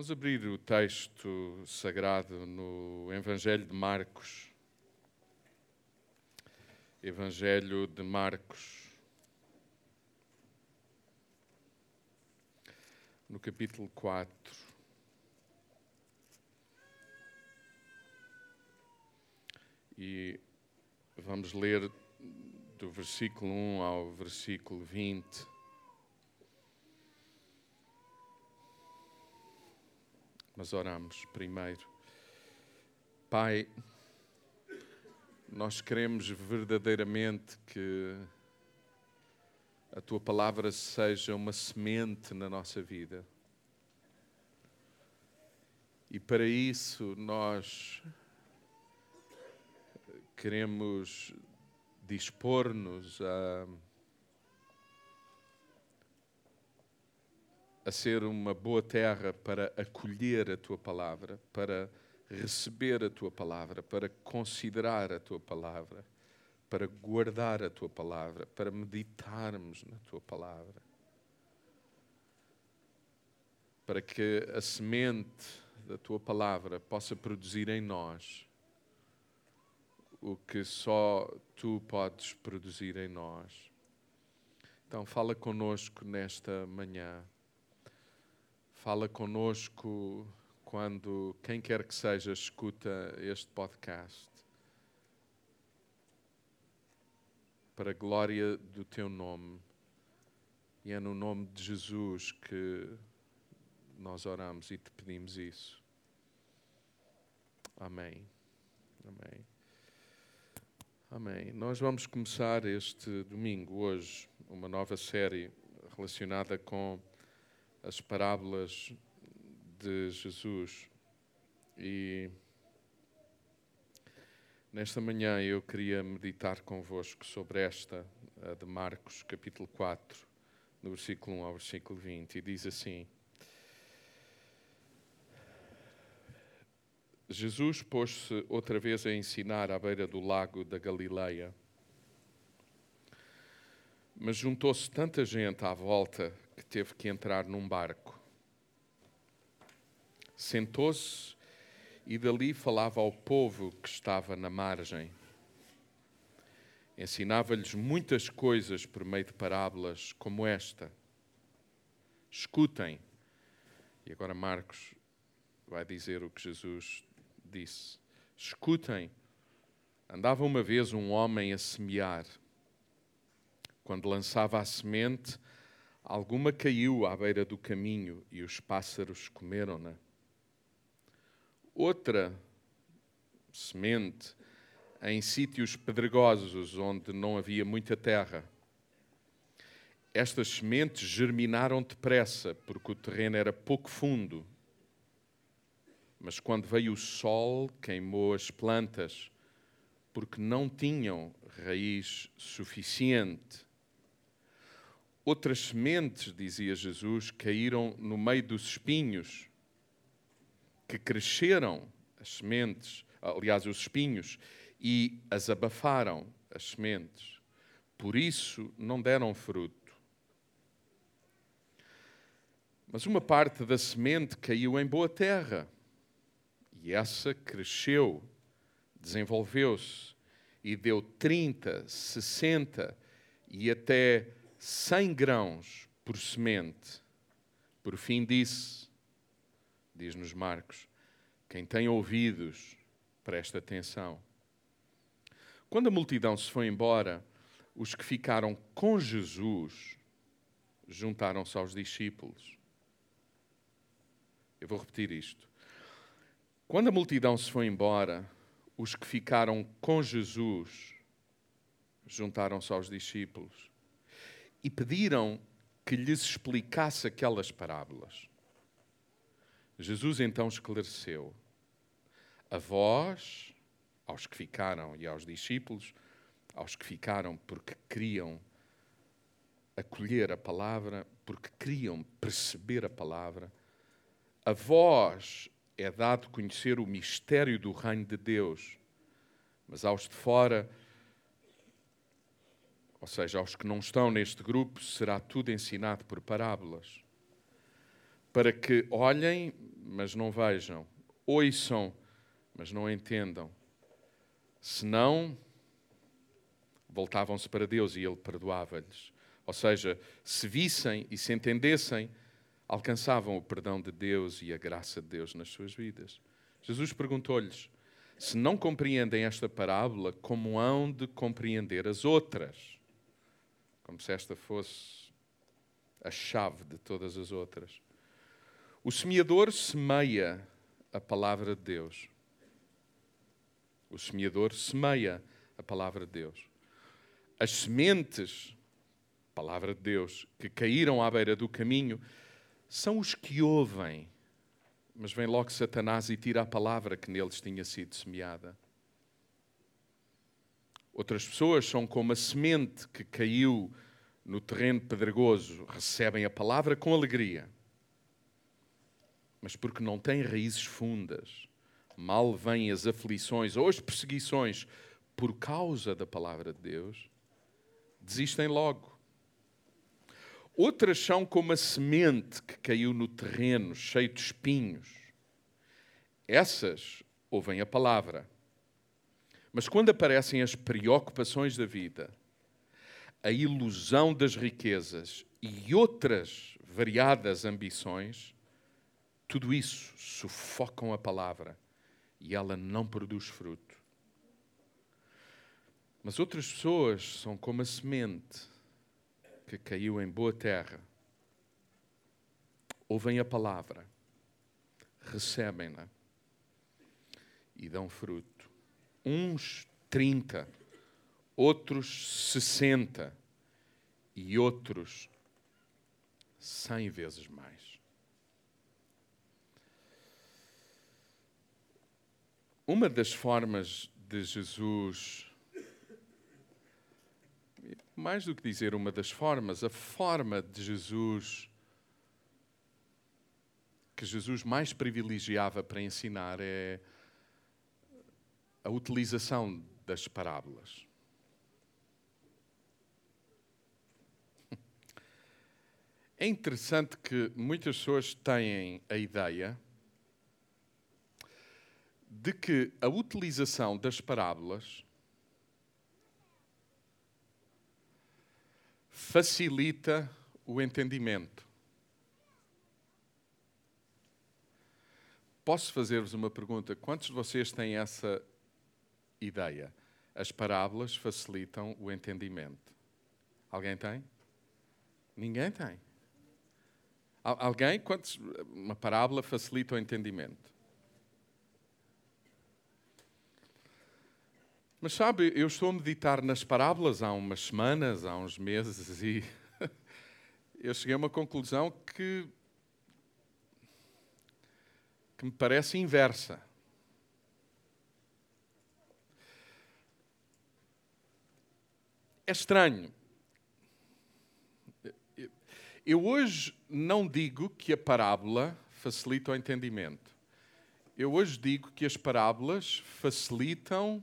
Vamos abrir o texto sagrado no Evangelho de Marcos. Evangelho de Marcos. No capítulo 4. E vamos ler do versículo 1 ao versículo 20. Mas oramos primeiro. Pai, nós queremos verdadeiramente que a tua palavra seja uma semente na nossa vida. E para isso nós queremos dispor-nos a, a ser uma boa terra para acolher a tua palavra, para receber a tua palavra, para considerar a tua palavra, para guardar a tua palavra, para meditarmos na tua palavra. Para que a semente da tua palavra possa produzir em nós o que só tu podes produzir em nós. Então, fala conosco nesta manhã. Fala conosco quando quem quer que seja escuta este podcast. Para a glória do teu nome. E é no nome de Jesus que nós oramos e te pedimos isso. Amém. Amém. Amém. Nós vamos começar este domingo, hoje, uma nova série relacionada com as parábolas de Jesus. E nesta manhã eu queria meditar convosco sobre esta, a de Marcos, capítulo 4, no versículo 1 ao versículo 20, e diz assim. Jesus pôs-se outra vez a ensinar à beira do lago da Galileia. Mas juntou-se tanta gente à volta que teve que entrar num barco. Sentou-se e dali falava ao povo que estava na margem. Ensinava-lhes muitas coisas por meio de parábolas como esta. Escutem. E agora Marcos vai dizer o que Jesus disse: Escutem, andava uma vez um homem a semear. Quando lançava a semente, alguma caiu à beira do caminho e os pássaros comeram-na. Outra semente em sítios pedregosos onde não havia muita terra. Estas sementes germinaram depressa, porque o terreno era pouco fundo mas quando veio o sol, queimou as plantas, porque não tinham raiz suficiente. Outras sementes, dizia Jesus, caíram no meio dos espinhos, que cresceram as sementes, aliás, os espinhos, e as abafaram, as sementes. Por isso não deram fruto. Mas uma parte da semente caiu em boa terra e essa cresceu, desenvolveu-se e deu 30, 60 e até 100 grãos por semente. Por fim disse, diz-nos Marcos, quem tem ouvidos, presta atenção. Quando a multidão se foi embora, os que ficaram com Jesus juntaram-se aos discípulos. Eu vou repetir isto. Quando a multidão se foi embora, os que ficaram com Jesus juntaram-se aos discípulos e pediram que lhes explicasse aquelas parábolas. Jesus então esclareceu: A vós, aos que ficaram e aos discípulos, aos que ficaram porque queriam acolher a palavra, porque queriam perceber a palavra, a vós, é dado conhecer o mistério do reino de Deus, mas aos de fora, ou seja, aos que não estão neste grupo, será tudo ensinado por parábolas, para que olhem, mas não vejam, ouçam, mas não entendam. Senão, voltavam-se para Deus e Ele perdoava-lhes. Ou seja, se vissem e se entendessem, alcançavam o perdão de Deus e a graça de Deus nas suas vidas. Jesus perguntou-lhes: se não compreendem esta parábola, como hão de compreender as outras? Como se esta fosse a chave de todas as outras. O semeador semeia a palavra de Deus. O semeador semeia a palavra de Deus. As sementes, palavra de Deus, que caíram à beira do caminho, são os que ouvem, mas vem logo Satanás e tira a palavra que neles tinha sido semeada. Outras pessoas são como a semente que caiu no terreno pedregoso, recebem a palavra com alegria, mas porque não têm raízes fundas, mal vêm as aflições ou as perseguições por causa da palavra de Deus, desistem logo. Outras são como a semente que caiu no terreno, cheio de espinhos. Essas ouvem a palavra. Mas quando aparecem as preocupações da vida, a ilusão das riquezas e outras variadas ambições, tudo isso sufocam a palavra e ela não produz fruto. Mas outras pessoas são como a semente que caiu em boa terra. Ouvem a palavra, recebem-na e dão fruto. Uns 30, outros 60 e outros 100 vezes mais. Uma das formas de Jesus, mais do que dizer uma das formas, a forma de Jesus que Jesus mais privilegiava para ensinar é a utilização das parábolas. É interessante que muitas pessoas têm a ideia de que a utilização das parábolas facilita o entendimento. Posso fazer-vos uma pergunta? Quantos de vocês têm essa ideia? As parábolas facilitam o entendimento. Alguém tem? Ninguém tem. Alguém? Quantos, uma parábola facilita o entendimento. Mas sabe, eu estou a meditar nas parábolas há umas semanas, há uns meses, e eu cheguei a uma conclusão que, que me parece inversa. É estranho. Eu hoje não digo que a parábola facilita o entendimento. Eu hoje digo que as parábolas facilitam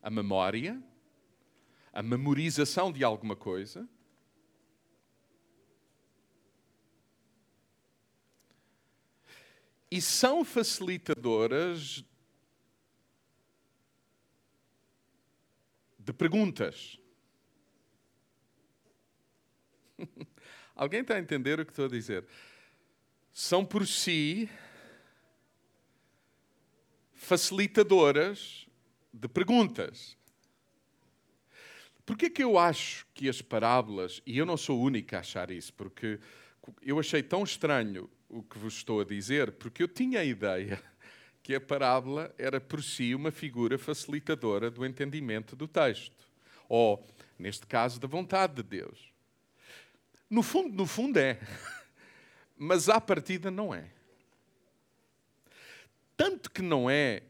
a memória, a memorização de alguma coisa. E são facilitadoras de perguntas. Alguém está a entender o que estou a dizer? São por si facilitadoras de perguntas. Por que é que eu acho que as parábolas, e eu não sou o único a achar isso, porque eu achei tão estranho o que vos estou a dizer, porque eu tinha a ideia que a parábola era por si uma figura facilitadora do entendimento do texto, ou, neste caso, da vontade de Deus. No fundo, no fundo é. Mas à partida não é. Tanto que não é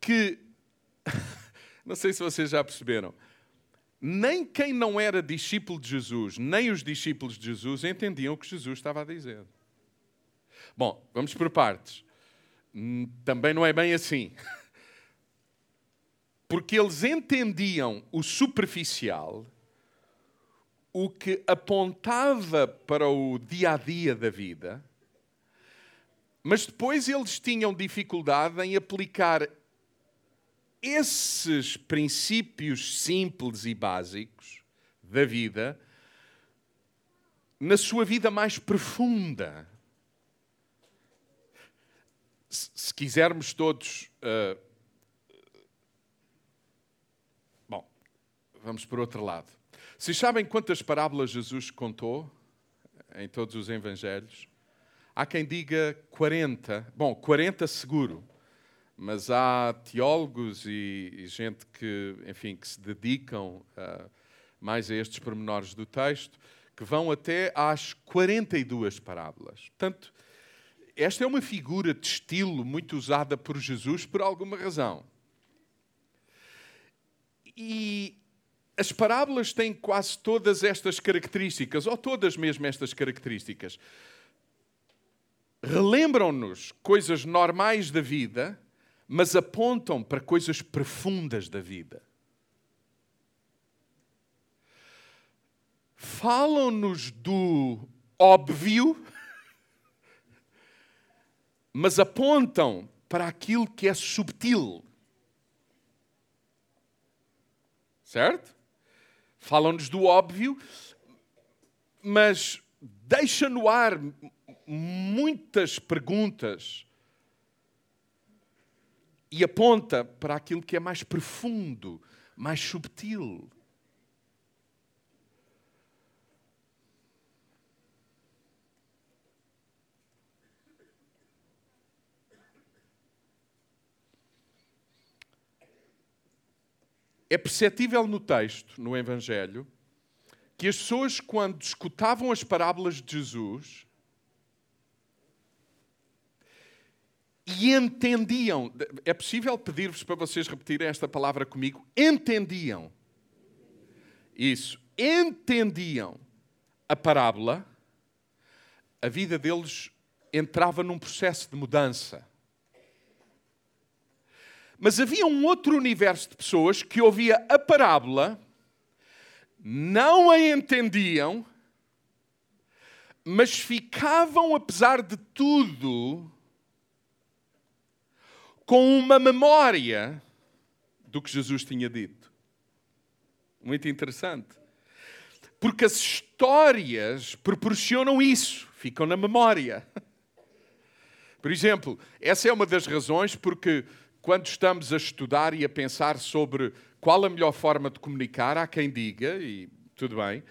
que. não sei se vocês já perceberam. Nem quem não era discípulo de Jesus, nem os discípulos de Jesus entendiam o que Jesus estava a dizer. Bom, vamos por partes. Hum, também não é bem assim. Porque eles entendiam o superficial o que apontava para o dia a dia da vida Mas depois eles tinham dificuldade em aplicar esses princípios simples e básicos da vida na sua vida mais profunda. Se quisermos todos. Uh, bom, vamos por outro lado. Vocês sabem quantas parábolas Jesus contou em todos os evangelhos? Há quem diga 40. Bom, 40 seguro. Mas há teólogos e, e gente que, enfim, que se dedicam uh, mais a estes pormenores do texto, que vão até às 42 parábolas. Portanto, esta é uma figura de estilo muito usada por Jesus por alguma razão. E as parábolas têm quase todas estas características, ou todas mesmo estas características. Relembram-nos coisas normais da vida, mas apontam para coisas profundas da vida. Falam-nos do óbvio, mas apontam para aquilo que é subtil. Certo? Falam-nos do óbvio, mas deixa no ar muitas perguntas e aponta para aquilo que é mais profundo, mais subtil. É perceptível no texto, no Evangelho, que as pessoas, quando escutavam as parábolas de Jesus e entendiam, é possível pedir-vos para vocês repetirem esta palavra comigo? Entendiam. Isso, entendiam a parábola, a vida deles entrava num processo de mudança. Mas havia um outro universo de pessoas que ouvia a parábola, não a entendiam, mas ficavam, apesar de tudo, com uma memória do que Jesus tinha dito. Muito interessante. Porque as histórias proporcionam isso, ficam na memória. Por exemplo, essa é uma das razões porque quando estamos a estudar e a pensar sobre qual a melhor forma de comunicar, há quem diga, e tudo bem,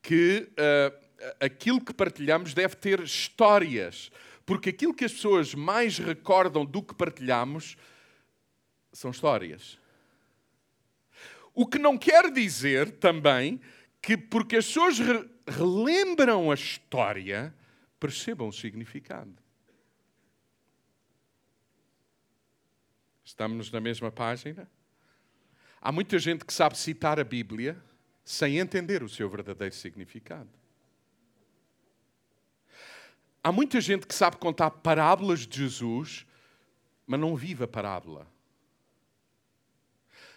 que uh, aquilo que partilhamos deve ter histórias. Porque aquilo que as pessoas mais recordam do que partilhamos são histórias. O que não quer dizer também que, porque as pessoas re relembram a história, percebam o significado. Estamos na mesma página? Há muita gente que sabe citar a Bíblia sem entender o seu verdadeiro significado. Há muita gente que sabe contar parábolas de Jesus, mas não vive a parábola.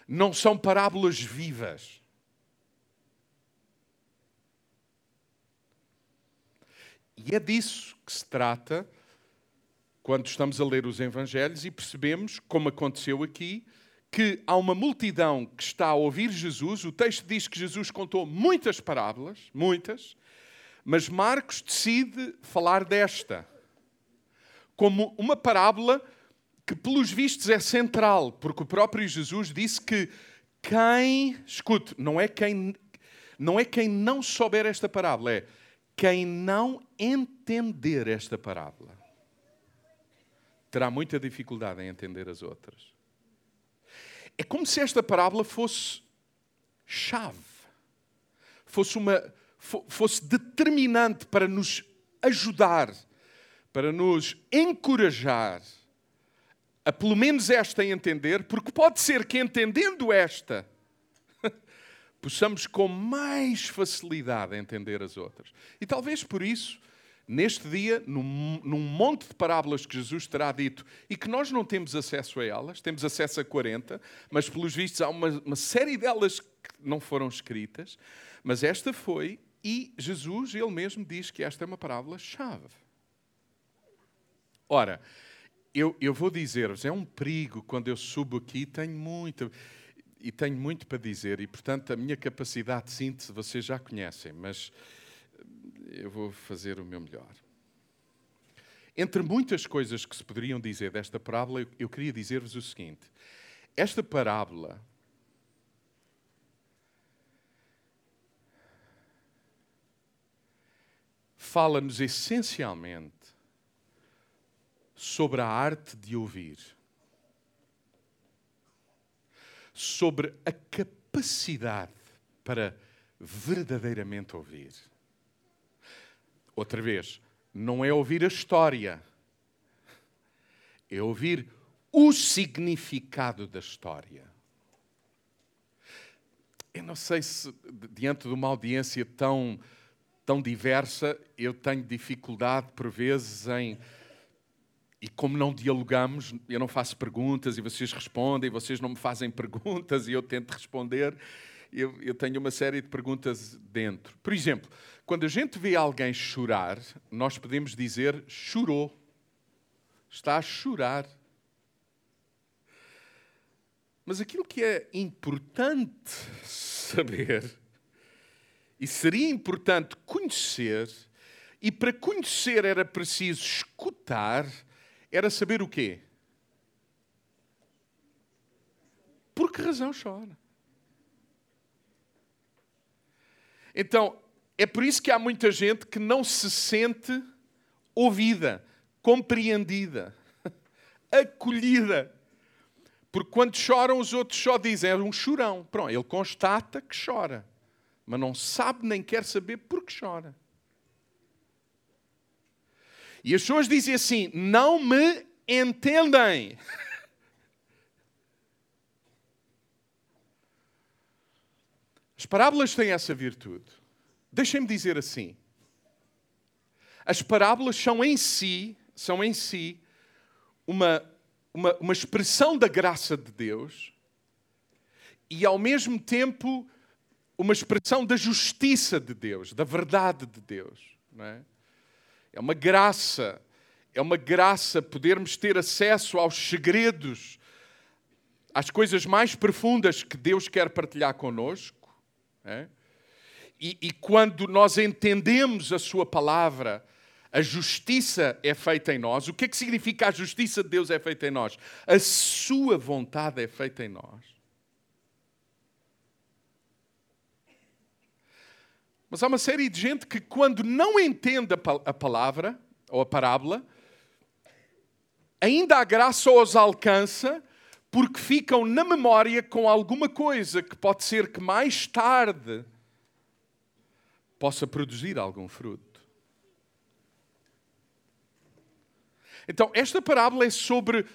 Não são parábolas vivas. E é disso que se trata quando estamos a ler os Evangelhos e percebemos, como aconteceu aqui, que há uma multidão que está a ouvir Jesus. O texto diz que Jesus contou muitas parábolas, muitas, mas Marcos decide falar desta como uma parábola que, pelos vistos, é central, porque o próprio Jesus disse que quem, escute, não é quem não é quem não souber esta parábola, é quem não entender esta parábola terá muita dificuldade em entender as outras. É como se esta parábola fosse chave, fosse, uma, fosse determinante para nos ajudar, para nos encorajar a pelo menos esta entender, porque pode ser que entendendo esta, possamos com mais facilidade entender as outras. E talvez por isso neste dia, num, num, monte de parábolas que Jesus terá dito e que nós não temos acesso a elas, temos acesso a 40, mas pelos vistos há uma, uma série delas que não foram escritas, mas esta foi, e Jesus, ele mesmo, diz que esta é uma parábola-chave. Ora, eu, eu vou dizer-vos, é um perigo quando eu subo aqui, tenho muito, e tenho muito para dizer, e portanto a minha capacidade de síntese vocês já conhecem, mas eu vou fazer o meu melhor. Entre muitas coisas que se poderiam dizer desta parábola, eu queria dizer-vos o seguinte: esta parábola fala-nos essencialmente sobre a arte de ouvir, sobre a capacidade para verdadeiramente ouvir. Outra vez, não é ouvir a história, é ouvir o significado da história. Eu não sei se, diante de uma audiência tão, tão diversa, eu tenho dificuldade, por vezes, em. E como não dialogamos, eu não faço perguntas e vocês respondem, vocês não me fazem perguntas e eu tento responder eu, eu tenho uma série de perguntas dentro. Por exemplo, quando a gente vê alguém chorar, nós podemos dizer chorou. Está a chorar. Mas aquilo que é importante saber, e seria importante conhecer, e para conhecer era preciso escutar, era saber o quê? Por que razão chora? Então, é por isso que há muita gente que não se sente ouvida, compreendida, acolhida. Porque quando choram, os outros só dizem, é um chorão. Pronto, ele constata que chora, mas não sabe nem quer saber por que chora. E as pessoas dizem assim: não me entendem. As parábolas têm essa virtude. Deixem-me dizer assim. As parábolas são em si, são em si uma, uma, uma expressão da graça de Deus e ao mesmo tempo uma expressão da justiça de Deus, da verdade de Deus. É? é uma graça, é uma graça podermos ter acesso aos segredos, às coisas mais profundas que Deus quer partilhar conosco é? E, e quando nós entendemos a Sua palavra, a justiça é feita em nós. O que é que significa a justiça de Deus é feita em nós? A Sua vontade é feita em nós. Mas há uma série de gente que, quando não entende a palavra ou a parábola, ainda a graça os alcança porque ficam na memória com alguma coisa que pode ser que mais tarde possa produzir algum fruto. Então, esta parábola é sobre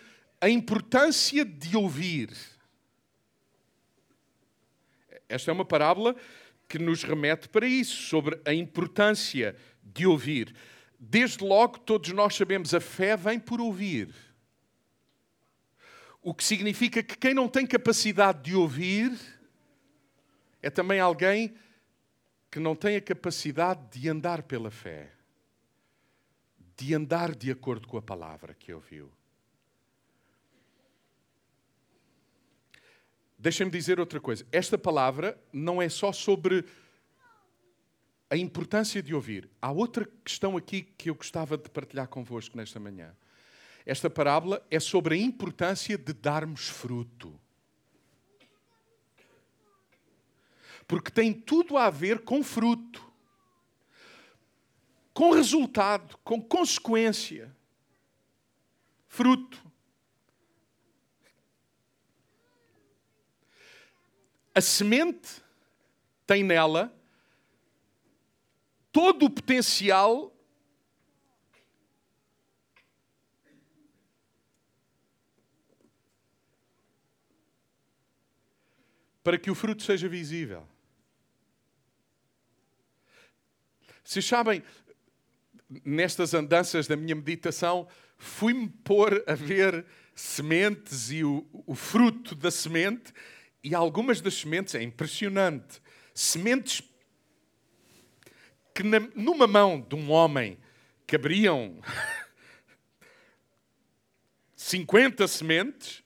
a importância de ouvir. Esta é uma parábola que nos remete para isso, sobre a importância de ouvir. Desde logo, todos nós sabemos, a fé vem por ouvir. O que significa que quem não tem capacidade de ouvir é também alguém que não tem a capacidade de andar pela fé, de andar de acordo com a palavra que ouviu. Deixem-me dizer outra coisa. Esta palavra não é só sobre a importância de ouvir. Há outra questão aqui que eu gostava de partilhar convosco nesta manhã. Esta parábola é sobre a importância de darmos fruto. Porque tem tudo a ver com fruto, com resultado, com consequência. Fruto. A semente tem nela todo o potencial para que o fruto seja visível. Vocês sabem, nestas andanças da minha meditação, fui-me pôr a ver sementes e o, o, fruto da semente, e algumas das sementes é impressionante. Sementes que na, numa mão de um homem caberiam 50 sementes,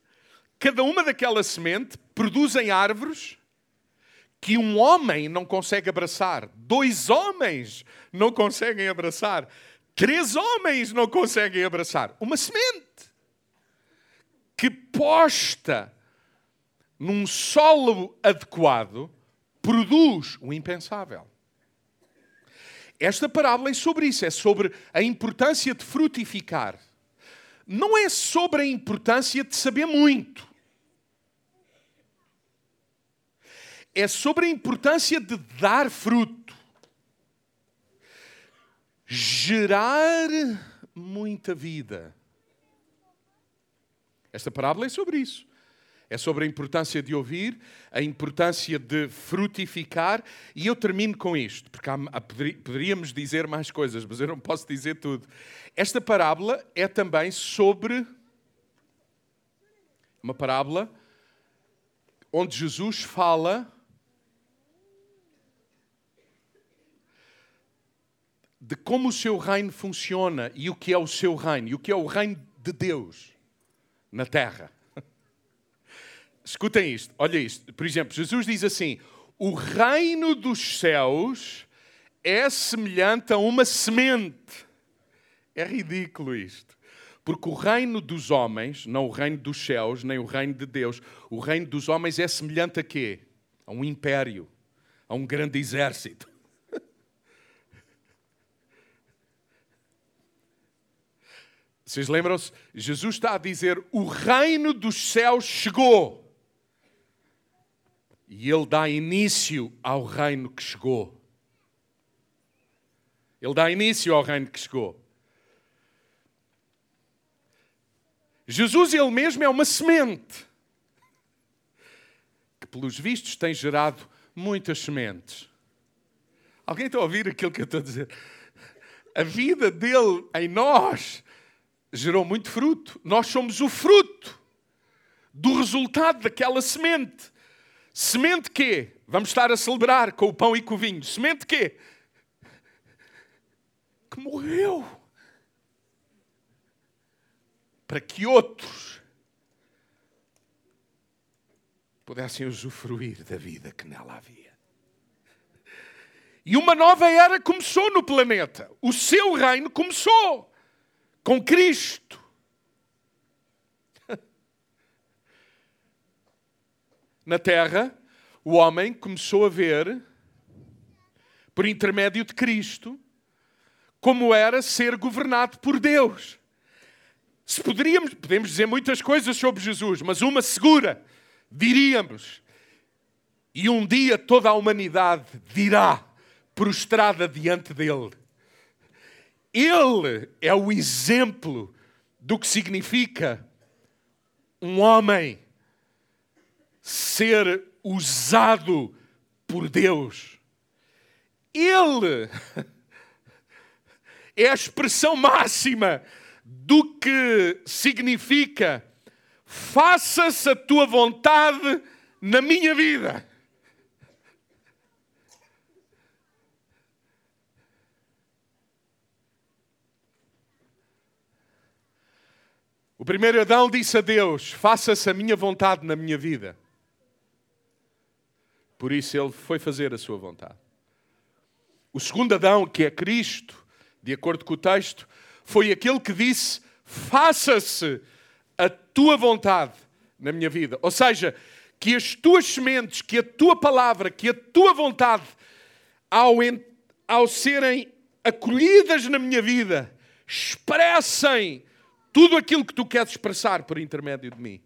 cada uma daquelas sementes produzem árvores que um homem não consegue abraçar, dois homens não conseguem abraçar, três homens não conseguem abraçar. Uma semente que posta num solo adequado produz o impensável. Esta parábola é sobre isso, é sobre a importância de frutificar. Não é sobre a importância de saber muito. É sobre a importância de dar fruto. Gerar muita vida. Esta parábola é sobre isso. É sobre a importância de ouvir, a importância de frutificar, e eu termino com isto, porque há, poderíamos dizer mais coisas, mas eu não posso dizer tudo. Esta parábola é também sobre uma parábola onde Jesus fala de como o seu reino funciona e o que é o seu reino, e o que é o reino de Deus na terra. Escutem isto, olha isto. Por exemplo, Jesus diz assim: O reino dos céus é semelhante a uma semente. É ridículo isto. Porque o reino dos homens, não o reino dos céus, nem o reino de Deus, o reino dos homens é semelhante a quê? A um império, a um grande exército. Vocês lembram-se? Jesus está a dizer: o reino dos céus chegou. E ele dá início ao reino que chegou. Ele dá início ao reino que chegou. Jesus, ele mesmo, é uma semente que, pelos vistos, tem gerado muitas sementes. Alguém está a ouvir aquilo que eu estou a dizer? A vida dele em nós gerou muito fruto. Nós somos o fruto do resultado daquela semente. Semente quê? Vamos estar a celebrar com o pão e com o vinho. Semente quê? Que morreu. Para que outros pudessem usufruir da vida que nela havia. E uma nova era começou no planeta. O seu reino começou com Cristo. na terra, o homem começou a ver, por intermédio de Cristo, como era ser governado por Deus. Se poderíamos, podemos dizer muitas coisas sobre Jesus, mas uma segura, diríamos, e um dia toda a humanidade dirá, prostrada diante dele. Ele é o exemplo do que significa um homem ser usado por Deus. Ele é a expressão máxima do que significa faça-se a tua vontade na minha vida. O primeiro Adão disse a Deus: Faça-se a minha vontade na minha vida. Por isso ele foi fazer a sua vontade. O segundo Adão, que é Cristo, de acordo com o texto, foi aquele que disse: Faça-se a tua vontade na minha vida. Ou seja, que as tuas sementes, que a tua palavra, que a tua vontade, ao, ao serem acolhidas na minha vida, expressem tudo aquilo que tu queres expressar por intermédio de mim.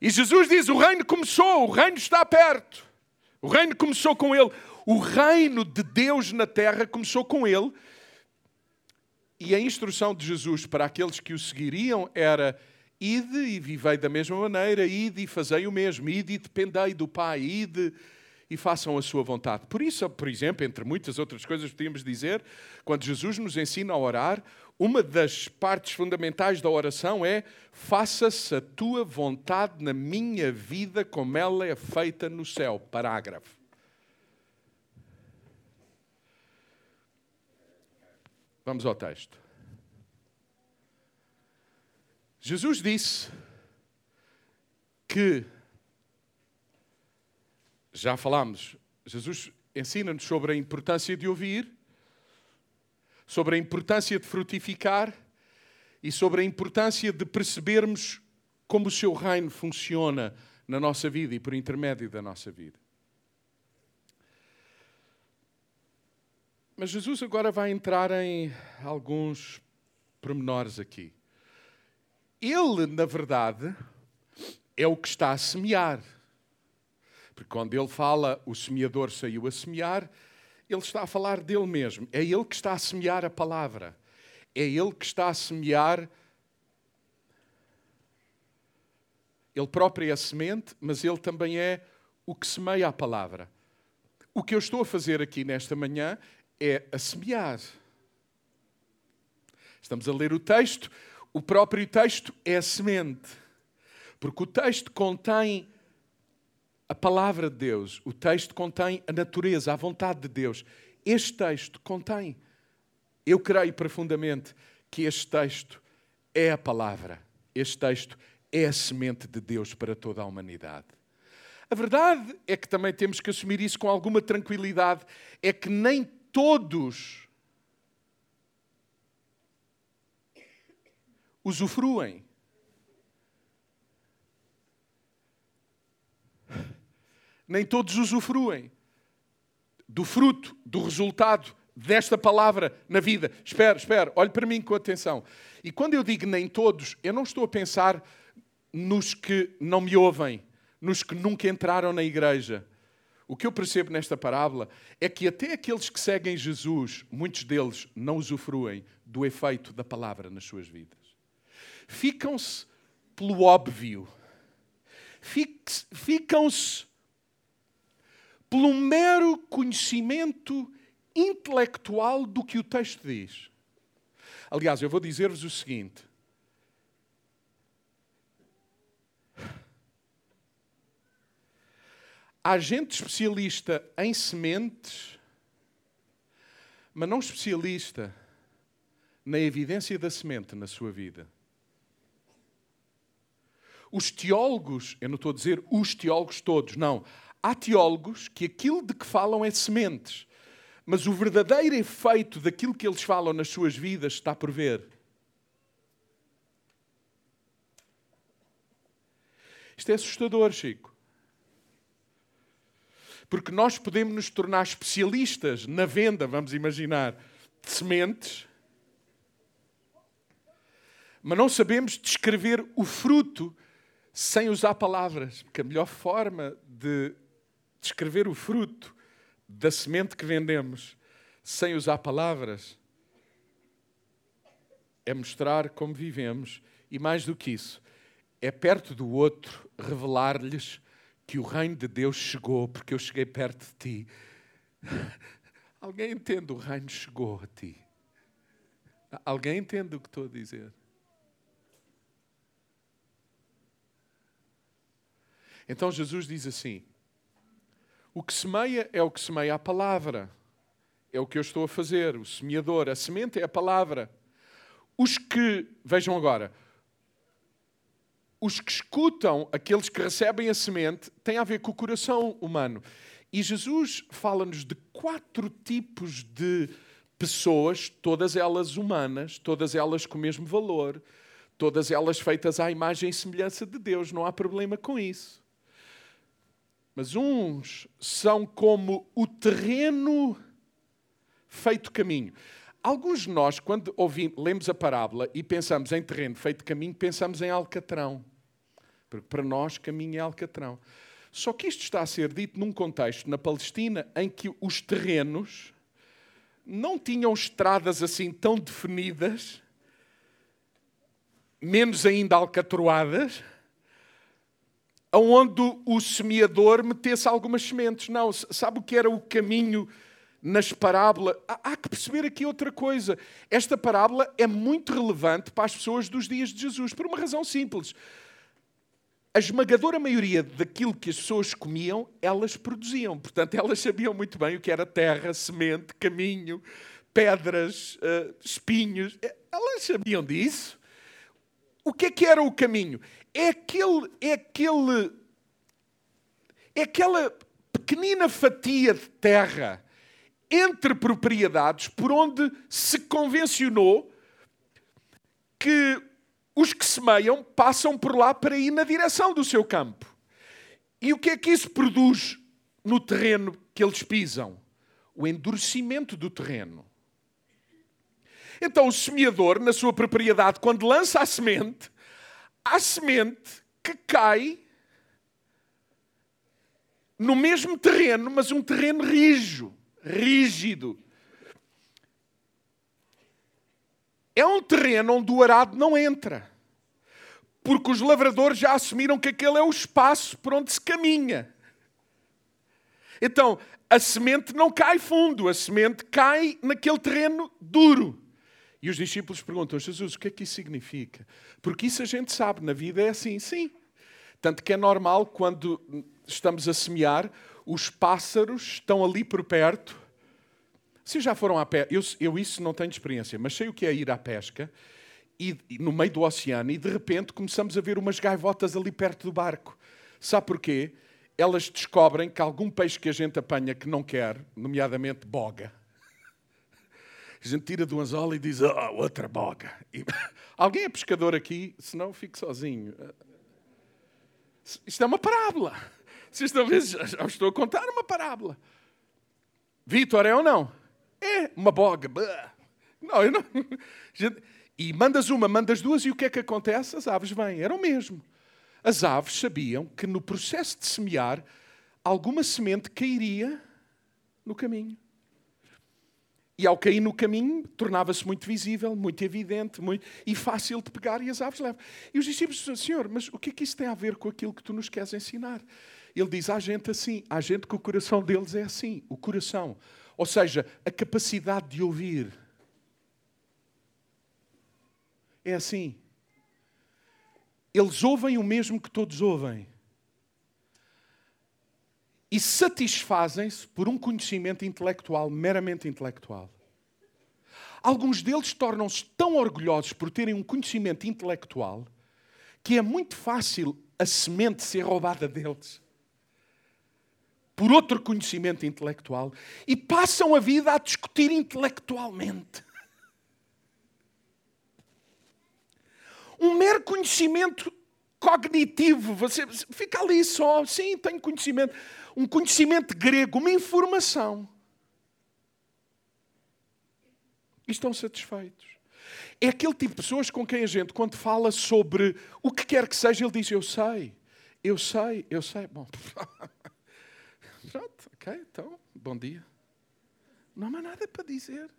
E Jesus diz: o reino começou, o reino está perto. O reino começou com ele. O reino de Deus na terra começou com ele. E a instrução de Jesus para aqueles que o seguiriam era: ide e vivei da mesma maneira, ide e fazei o mesmo, ide e dependei do Pai, ide e façam a sua vontade. Por isso, por exemplo, entre muitas outras coisas, podíamos dizer, quando Jesus nos ensina a orar, uma das partes fundamentais da oração é: faça-se a tua vontade na minha vida como ela é feita no céu. Parágrafo. Vamos ao texto. Jesus disse que, já falámos, Jesus ensina-nos sobre a importância de ouvir, sobre a importância de frutificar e sobre a importância de percebermos como o seu reino funciona na nossa vida e por intermédio da nossa vida. Mas Jesus agora vai entrar em alguns pormenores aqui. Ele, na verdade, é o que está a semear. Porque quando ele fala o semeador saiu a semear, ele está a falar dele mesmo. É ele que está a semear a palavra. É ele que está a semear. Ele próprio é a semente, mas ele também é o que semeia a palavra. O que eu estou a fazer aqui nesta manhã é a semear. Estamos a ler o texto, o próprio texto é a semente. Porque o texto contém a palavra de Deus, o texto contém a natureza, a vontade de Deus. Este texto contém. Eu creio profundamente que este texto é a palavra. Este texto é a semente de Deus para toda a humanidade. A verdade é que também temos que assumir isso com alguma tranquilidade, é que nem todos usufruem. Nem todos usufruem do fruto, do resultado desta palavra na vida. Espera, espera, olhe para mim com atenção. E quando eu digo nem todos, eu não estou a pensar nos que não me ouvem, nos que nunca entraram na igreja. O que eu percebo nesta parábola é que até aqueles que seguem Jesus, muitos deles não usufruem do efeito da palavra nas suas vidas ficam-se pelo óbvio, ficam-se pelo mero conhecimento intelectual do que o texto diz. Aliás, eu vou dizer-vos o seguinte. Há gente especialista em sementes, mas não especialista na evidência da semente na sua vida. Os teólogos, eu não estou a dizer os teólogos todos, não. Há teólogos que aquilo de que falam é sementes, mas o verdadeiro efeito daquilo que eles falam nas suas vidas está por ver. Isto é assustador, Chico. Porque nós podemos nos tornar especialistas na venda, vamos imaginar, de sementes, mas não sabemos descrever o fruto sem usar palavras, porque a melhor forma de descrever o fruto da semente que vendemos sem usar palavras é mostrar como vivemos e, mais do que isso, é perto do outro revelar-lhes que o reino de Deus chegou porque eu cheguei perto de ti. Alguém entende? O reino chegou a ti. Alguém entende o que estou a dizer? Então Jesus diz assim: o que semeia é o que semeia a palavra. É o que eu estou a fazer, o semeador. A semente é a palavra. Os que, vejam agora, os que escutam, aqueles que recebem a semente, têm a ver com o coração humano. E Jesus fala-nos de quatro tipos de pessoas, todas elas humanas, todas elas com o mesmo valor, todas elas feitas à imagem e semelhança de Deus. Não há problema com isso. Mas uns são como o terreno feito caminho. Alguns de nós, quando ouvimos, lemos a parábola e pensamos em terreno feito caminho, pensamos em alcatrão. Porque para nós, caminho é alcatrão. Só que isto está a ser dito num contexto na Palestina em que os terrenos não tinham estradas assim tão definidas, menos ainda alcatroadas, onde o semeador metesse algumas sementes. Não, sabe o que era o caminho nas parábolas? Há que perceber aqui outra coisa. Esta parábola é muito relevante para as pessoas dos dias de Jesus, por uma razão simples. A esmagadora maioria daquilo que as pessoas comiam, elas produziam. Portanto, elas sabiam muito bem o que era terra, semente, caminho, pedras, uh, espinhos. É, elas sabiam disso. O que é que era o caminho? É aquele, é aquele, é aquela pequenina fatia de terra entre propriedades por onde se convencionou que os que semeiam passam por lá para ir na direção do seu campo. E o que é que isso produz no terreno que eles pisam? O endurecimento do terreno. Então, o semeador, na sua propriedade, quando lança a semente, há semente que cai no mesmo terreno, mas um terreno rijo, rígido. É um terreno onde o arado não entra. Porque os lavradores já assumiram que aquele é o espaço por onde se caminha. Então, a semente não cai fundo, a semente cai naquele terreno duro. E os discípulos perguntam: Jesus, o que é que isso significa? Porque isso a gente sabe, na vida é assim, sim. Tanto que é normal quando estamos a semear, os pássaros estão ali por perto. Se já foram à pesca, eu, eu, isso não tenho experiência, mas sei o que é ir à pesca, e, e, no meio do oceano, e de repente começamos a ver umas gaivotas ali perto do barco. Sabe porquê? Elas descobrem que algum peixe que a gente apanha que não quer, nomeadamente boga, a gente tira do anzol e diz, oh, outra boga. E, alguém é pescador aqui? Senão fico sozinho. Isto é uma parábola. Vocês estão vendo? Já estou a contar uma parábola. Vitor, é ou não? É, uma boga. Não, eu não. E mandas uma, mandas duas, e o que é que acontece? As aves vêm. Era o mesmo. As aves sabiam que no processo de semear, alguma semente cairia no caminho. E ao cair no caminho, tornava-se muito visível, muito evidente muito, e fácil de pegar, e as aves levam. E os discípulos dizem, Senhor, mas o que é que isso tem a ver com aquilo que tu nos queres ensinar? Ele diz, há gente assim, há gente que o coração deles é assim, o coração. Ou seja, a capacidade de ouvir. É assim. Eles ouvem o mesmo que todos ouvem. E satisfazem-se por um conhecimento intelectual, meramente intelectual. Alguns deles tornam-se tão orgulhosos por terem um conhecimento intelectual que é muito fácil a semente ser roubada deles por outro conhecimento intelectual e passam a vida a discutir intelectualmente. Um mero conhecimento cognitivo, você fica ali só, sim, tenho conhecimento um conhecimento grego, uma informação. E estão satisfeitos. É aquele tipo de pessoas com quem a gente, quando fala sobre o que quer que seja, ele diz: Eu sei, eu sei, eu sei. Bom, pronto, ok, então, bom dia. Não há mais nada para dizer.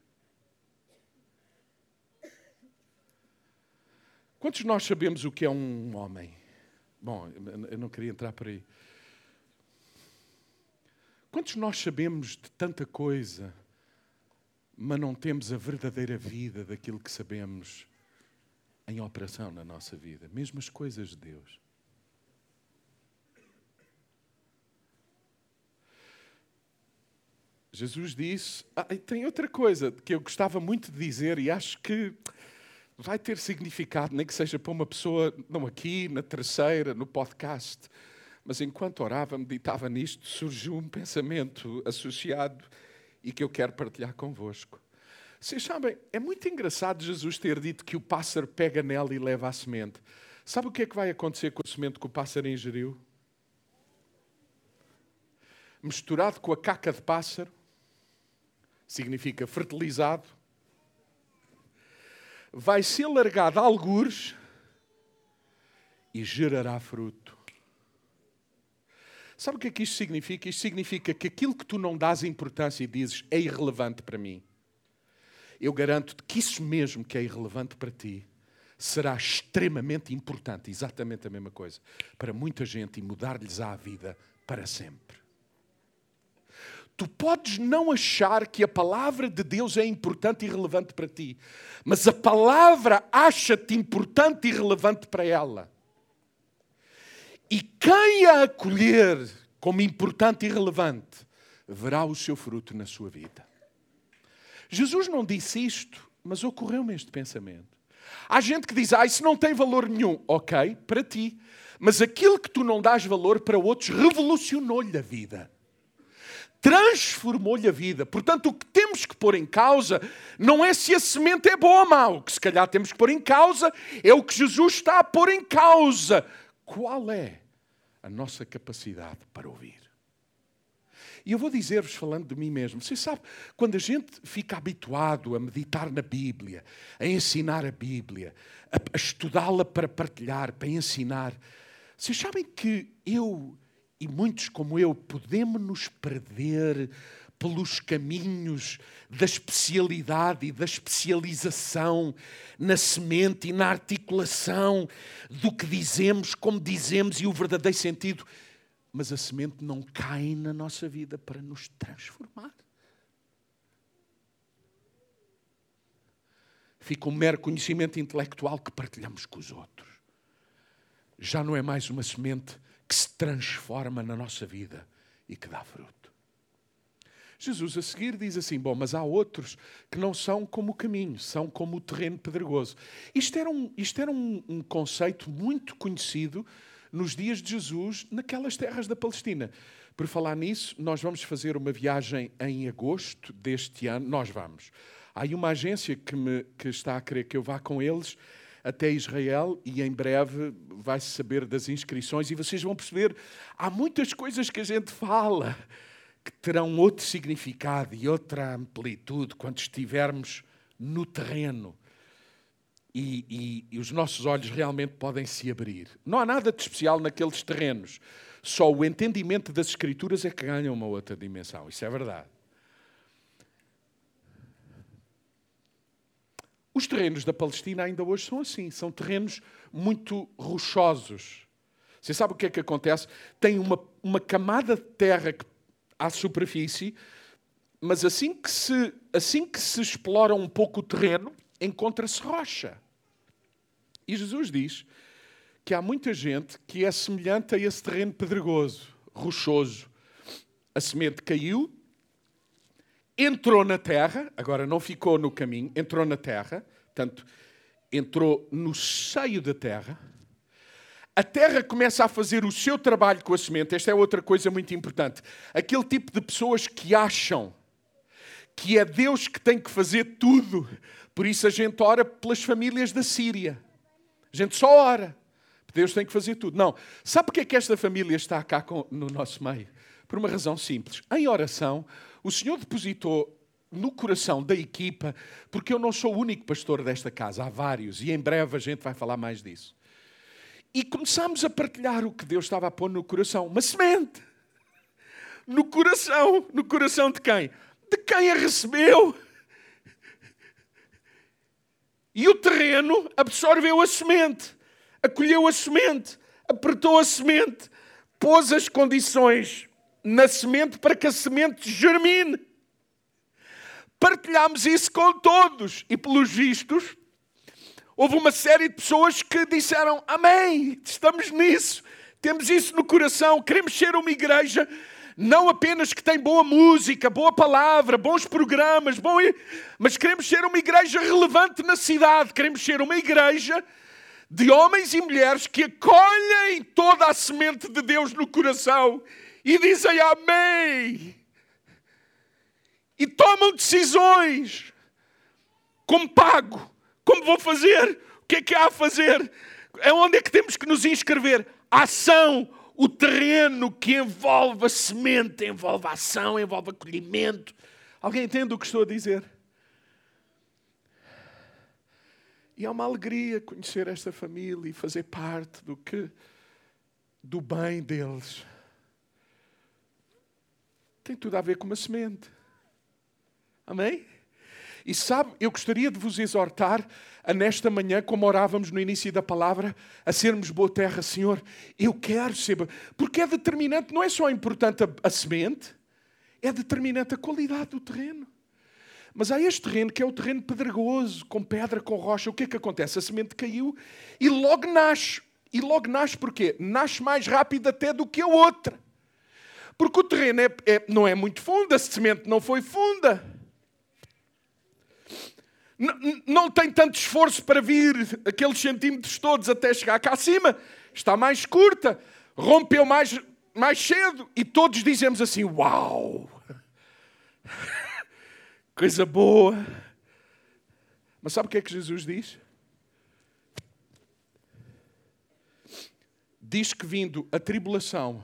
Quantos de nós sabemos o que é um homem? Bom, eu não queria entrar por aí. Quantos nós sabemos de tanta coisa, mas não temos a verdadeira vida daquilo que sabemos em operação na nossa vida? Mesmo as coisas de Deus. Jesus disse. Ah, tem outra coisa que eu gostava muito de dizer e acho que vai ter significado, nem que seja para uma pessoa, não aqui, na terceira, no podcast. Mas enquanto orava, meditava nisto, surgiu um pensamento associado e que eu quero partilhar convosco. Vocês sabem, é muito engraçado Jesus ter dito que o pássaro pega nela e leva a semente. Sabe o que é que vai acontecer com a semente que o pássaro ingeriu? Misturado com a caca de pássaro, significa fertilizado, vai ser largado a algures e gerará fruto. Sabe o que é que isto significa? Isto significa que aquilo que tu não dás importância e dizes é irrelevante para mim. Eu garanto-te que isso mesmo que é irrelevante para ti será extremamente importante, exatamente a mesma coisa, para muita gente e mudar-lhes a vida para sempre. Tu podes não achar que a palavra de Deus é importante e relevante para ti, mas a palavra acha-te importante e relevante para ela. E quem a acolher como importante e relevante, verá o seu fruto na sua vida. Jesus não disse isto, mas ocorreu-me este pensamento. Há gente que diz, ah, isso não tem valor nenhum. Ok, para ti. Mas aquilo que tu não dás valor para outros revolucionou-lhe a vida. Transformou-lhe a vida. Portanto, o que temos que pôr em causa não é se a semente é boa ou mau. O que se calhar temos que pôr em causa é o que Jesus está a pôr em causa. Qual é a nossa capacidade para ouvir? E eu vou dizer-vos, falando de mim mesmo, você sabe, quando a gente fica habituado a meditar na Bíblia, a ensinar a Bíblia, a, a estudá-la para partilhar, para ensinar, vocês sabem que eu e muitos como eu podemos nos perder pelos caminhos da especialidade e da especialização na semente e na articulação do que dizemos, como dizemos e o verdadeiro sentido mas a semente não cai na nossa vida para nos transformar. Fica um mero conhecimento intelectual que partilhamos com os outros. Já não é mais uma semente que se transforma na nossa vida e que dá fruto. Jesus a seguir diz assim: Bom, mas há outros que não são como o caminho, são como o terreno pedregoso. Isto era um, isto era um, um conceito muito conhecido nos dias de Jesus naquelas terras da Palestina. Por falar nisso, nós vamos fazer uma viagem em agosto deste ano. Nós vamos. Há aí uma agência que, me, que está a querer que eu vá com eles até Israel e em breve vai-se saber das inscrições e vocês vão perceber, há muitas coisas que a gente fala que terão outro significado e outra amplitude quando estivermos no terreno e, e, e, os nossos olhos realmente podem se abrir. Não há nada de especial naqueles terrenos. Só o entendimento das Escrituras é que ganha uma outra dimensão. Isso é verdade. Os terrenos da Palestina ainda hoje são assim. São terrenos muito rochosos. Você sabe o que é que acontece? Tem uma, uma camada de terra à superfície, mas assim que se, assim que se explora um pouco o terreno, encontra-se rocha. E Jesus diz que há muita gente que é semelhante a esse terreno pedregoso, rochoso. A semente caiu, entrou na terra, agora não ficou no caminho, entrou na terra, portanto, entrou no seio da terra. A terra começa a fazer o seu trabalho com a semente. Esta é outra coisa muito importante. Aquele tipo de pessoas que acham que é Deus que tem que fazer tudo por isso a gente ora pelas famílias da Síria. A gente só ora. Deus tem que fazer tudo. Não. Sabe porque é que esta família está cá no nosso meio? Por uma razão simples. Em oração, o Senhor depositou no coração da equipa, porque eu não sou o único pastor desta casa, há vários, e em breve a gente vai falar mais disso. E começámos a partilhar o que Deus estava a pôr no coração. Uma semente. No coração. No coração de quem? De quem a recebeu. E o terreno absorveu a semente, acolheu a semente, apertou a semente, pôs as condições na semente para que a semente germine. Partilhámos isso com todos e, pelos vistos, houve uma série de pessoas que disseram: Amém, estamos nisso, temos isso no coração, queremos ser uma igreja não apenas que tem boa música, boa palavra, bons programas, bom... mas queremos ser uma igreja relevante na cidade, queremos ser uma igreja de homens e mulheres que acolhem toda a semente de Deus no coração e dizem amém. E tomam decisões. Como pago? Como vou fazer? O que é que há a fazer? É onde é que temos que nos inscrever? Ação o terreno que envolve a semente, envolve a ação, envolve acolhimento. Alguém entende o que estou a dizer? E é uma alegria conhecer esta família e fazer parte do que do bem deles. Tem tudo a ver com uma semente. Amém? E sabe, eu gostaria de vos exortar a nesta manhã, como orávamos no início da palavra, a sermos boa terra, Senhor. Eu quero ser. Porque é determinante, não é só importante a, a semente, é determinante a qualidade do terreno. Mas há este terreno que é o terreno pedregoso, com pedra, com rocha. O que é que acontece? A semente caiu e logo nasce. E logo nasce porquê? Nasce mais rápido até do que a outra. Porque o terreno é, é, não é muito fundo, a semente não foi funda. Não tem tanto esforço para vir aqueles centímetros todos até chegar cá acima, está mais curta, rompeu mais, mais cedo e todos dizemos assim: Uau! Coisa boa! Mas sabe o que é que Jesus diz? Diz que vindo a tribulação,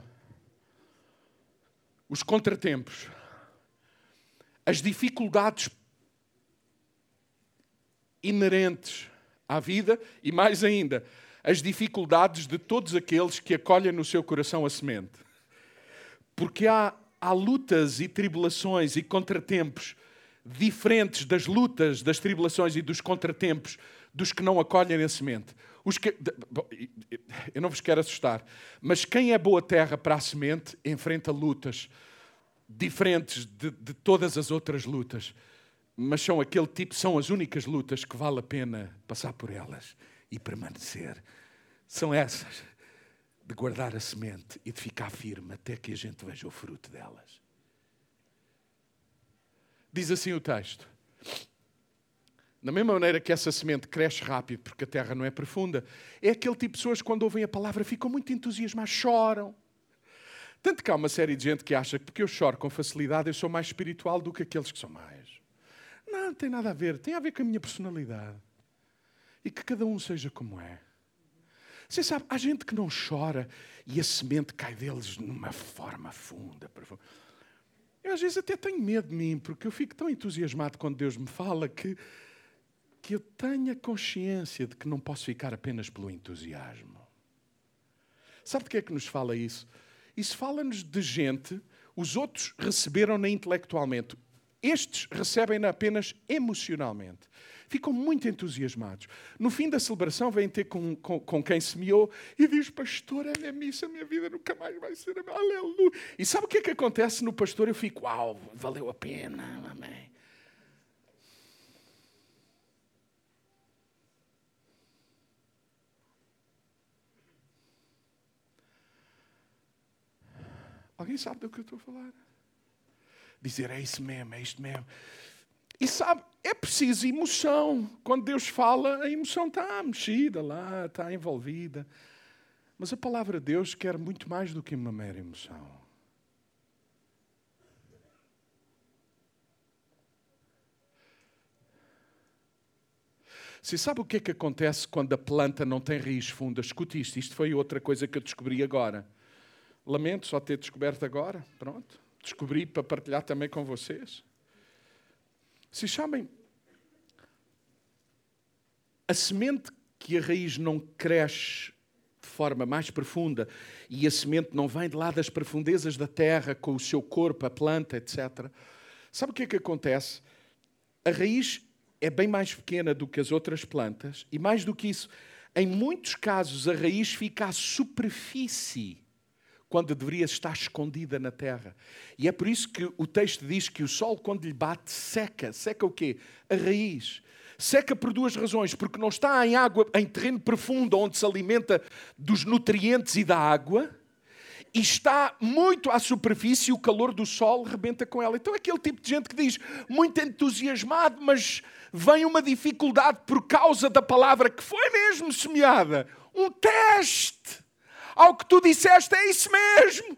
os contratempos, as dificuldades inerentes à vida e, mais ainda, as dificuldades de todos aqueles que acolhem no seu coração a semente. Porque há, há lutas e tribulações e contratempos diferentes das lutas, das tribulações e dos contratempos dos que não acolhem a semente. Os que, eu não vos quero assustar, mas quem é boa terra para a semente enfrenta lutas diferentes de, de todas as outras lutas mas são aquele tipo, são as únicas lutas que vale a pena passar por elas e permanecer. São essas, de guardar a semente e de ficar firme até que a gente veja o fruto delas. Diz assim o texto. Da mesma maneira que essa semente cresce rápido porque a terra não é profunda, é aquele tipo de pessoas que quando ouvem a palavra ficam muito entusiasmadas, choram. Tanto que há uma série de gente que acha que porque eu choro com facilidade eu sou mais espiritual do que aqueles que são mais. Não, não tem nada a ver. Tem a ver com a minha personalidade. E que cada um seja como é. Você sabe, há gente que não chora e a semente cai deles numa forma funda. Eu às vezes até tenho medo de mim, porque eu fico tão entusiasmado quando Deus me fala que, que eu tenho a consciência de que não posso ficar apenas pelo entusiasmo. Sabe de que é que nos fala isso? Isso fala-nos de gente, os outros receberam-na intelectualmente, estes recebem-na apenas emocionalmente. Ficam muito entusiasmados. No fim da celebração, vêm ter com, com, com quem semeou e diz: Pastor, é minha missa, a minha vida nunca mais vai ser. Aleluia. E sabe o que é que acontece no pastor? Eu fico: Uau, valeu a pena. Amém. Alguém sabe do que eu estou a falar? Dizer é isso mesmo, é isto mesmo. E sabe, é preciso emoção. Quando Deus fala, a emoção está mexida lá, está envolvida. Mas a palavra de Deus quer muito mais do que uma mera emoção. Você sabe o que é que acontece quando a planta não tem raiz funda? Escute isto, isto foi outra coisa que eu descobri agora. Lamento só ter descoberto agora, pronto descobri para partilhar também com vocês. Se chamem a semente que a raiz não cresce de forma mais profunda e a semente não vem de lá das profundezas da terra com o seu corpo, a planta, etc. Sabe o que é que acontece? A raiz é bem mais pequena do que as outras plantas e mais do que isso, em muitos casos a raiz fica à superfície quando deveria estar escondida na terra. E é por isso que o texto diz que o sol, quando lhe bate, seca. Seca o quê? A raiz. Seca por duas razões, porque não está em água, em terreno profundo, onde se alimenta dos nutrientes e da água, e está muito à superfície, o calor do sol rebenta com ela. Então é aquele tipo de gente que diz, muito entusiasmado, mas vem uma dificuldade por causa da palavra que foi mesmo semeada. Um teste ao que tu disseste, é isso mesmo.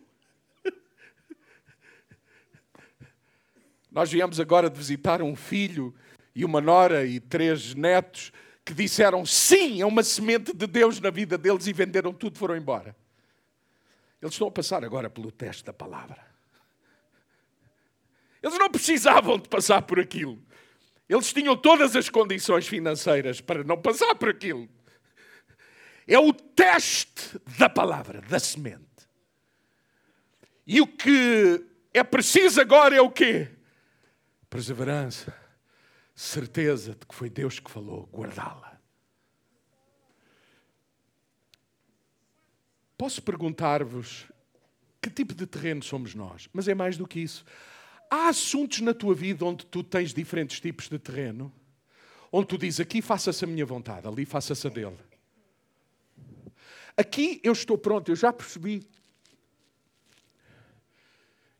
Nós viemos agora de visitar um filho e uma nora e três netos que disseram sim a uma semente de Deus na vida deles e venderam tudo e foram embora. Eles estão a passar agora pelo teste da palavra. Eles não precisavam de passar por aquilo. Eles tinham todas as condições financeiras para não passar por aquilo é o teste da palavra, da semente. E o que é preciso agora é o quê? Perseverança, certeza de que foi Deus que falou, guardá-la. Posso perguntar-vos que tipo de terreno somos nós? Mas é mais do que isso. Há assuntos na tua vida onde tu tens diferentes tipos de terreno? Onde tu dizes aqui faça-se a minha vontade, ali faça-se a dele. Aqui eu estou pronto, eu já percebi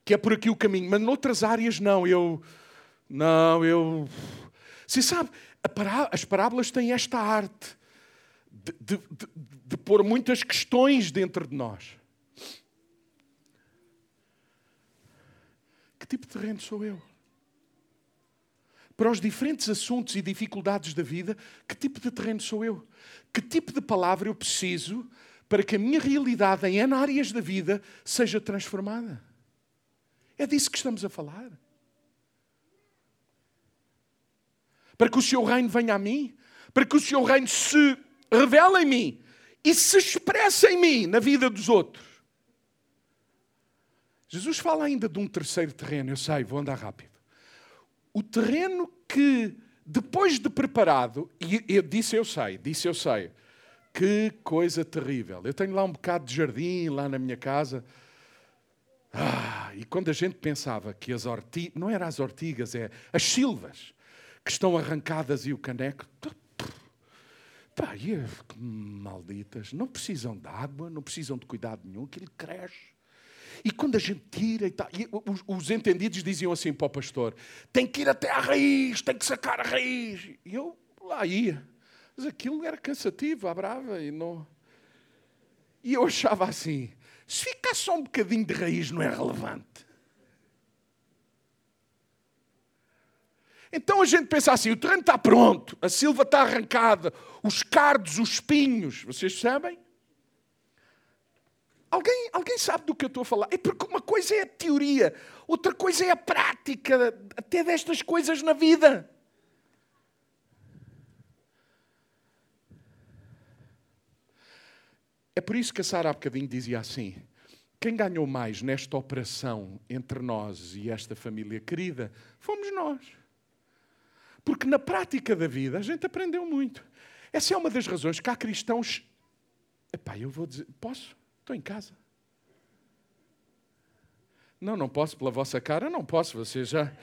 que é por aqui o caminho, mas noutras áreas não, eu não, eu você sabe, As parábolas têm esta arte de, de, de, de pôr muitas questões dentro de nós. Que tipo de terreno sou eu? Para os diferentes assuntos e dificuldades da vida, que tipo de terreno sou eu? Que tipo de palavra eu preciso para que a minha realidade em N áreas da vida seja transformada? É disso que estamos a falar. Para que o seu reino venha a mim, para que o seu reino se revele em mim e se expressa em mim na vida dos outros. Jesus fala ainda de um terceiro terreno, eu sei, vou andar rápido. O terreno que, depois de preparado, e eu disse eu sei, disse eu sei, que coisa terrível. Eu tenho lá um bocado de jardim, lá na minha casa. Ah, e quando a gente pensava que as ortigas, não eram as ortigas, é as silvas, que estão arrancadas e o caneco, pá, e, malditas, não precisam de água, não precisam de cuidado nenhum, ele cresce. E quando a gente tira e tal, e os, os, entendidos diziam assim para o pastor: tem que ir até à raiz, tem que sacar a raiz. E eu lá ia. Mas aquilo era cansativo, à brava, e não. E eu achava assim: se ficar só um bocadinho de raiz não é relevante. Então a gente pensa assim: o terreno está pronto, a silva está arrancada, os cardos, os espinhos, vocês sabem? Alguém, alguém sabe do que eu estou a falar? É porque uma coisa é a teoria, outra coisa é a prática, até destas coisas na vida. É por isso que a Sara há bocadinho dizia assim: quem ganhou mais nesta operação entre nós e esta família querida fomos nós. Porque na prática da vida a gente aprendeu muito. Essa é uma das razões que há cristãos. Epá, eu vou dizer, posso? Estou em casa. Não, não posso pela vossa cara, não posso, vocês já.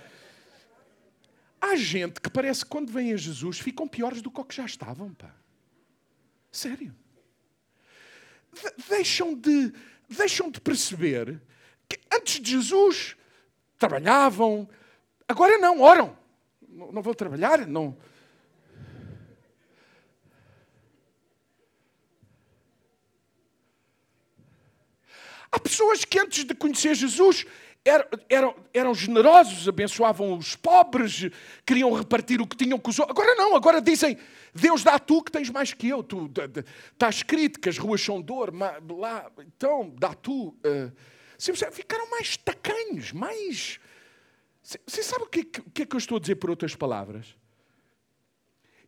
Há gente que parece que quando vem a Jesus ficam piores do que o que já estavam, pá. Sério deixam de, deixam de perceber que antes de Jesus trabalhavam, agora não, oram. Não vou trabalhar, não. Há pessoas que antes de conhecer Jesus eram, eram, eram, generosos, abençoavam os pobres, queriam repartir o que tinham com os outros. Agora não, agora dizem: Deus dá tu que tens mais que eu. Tu, está escrito que as ruas são dor, lá, então dá tu. Uh, ficaram mais tacanhos, mais. Você sabe o que, o que é que eu estou a dizer por outras palavras?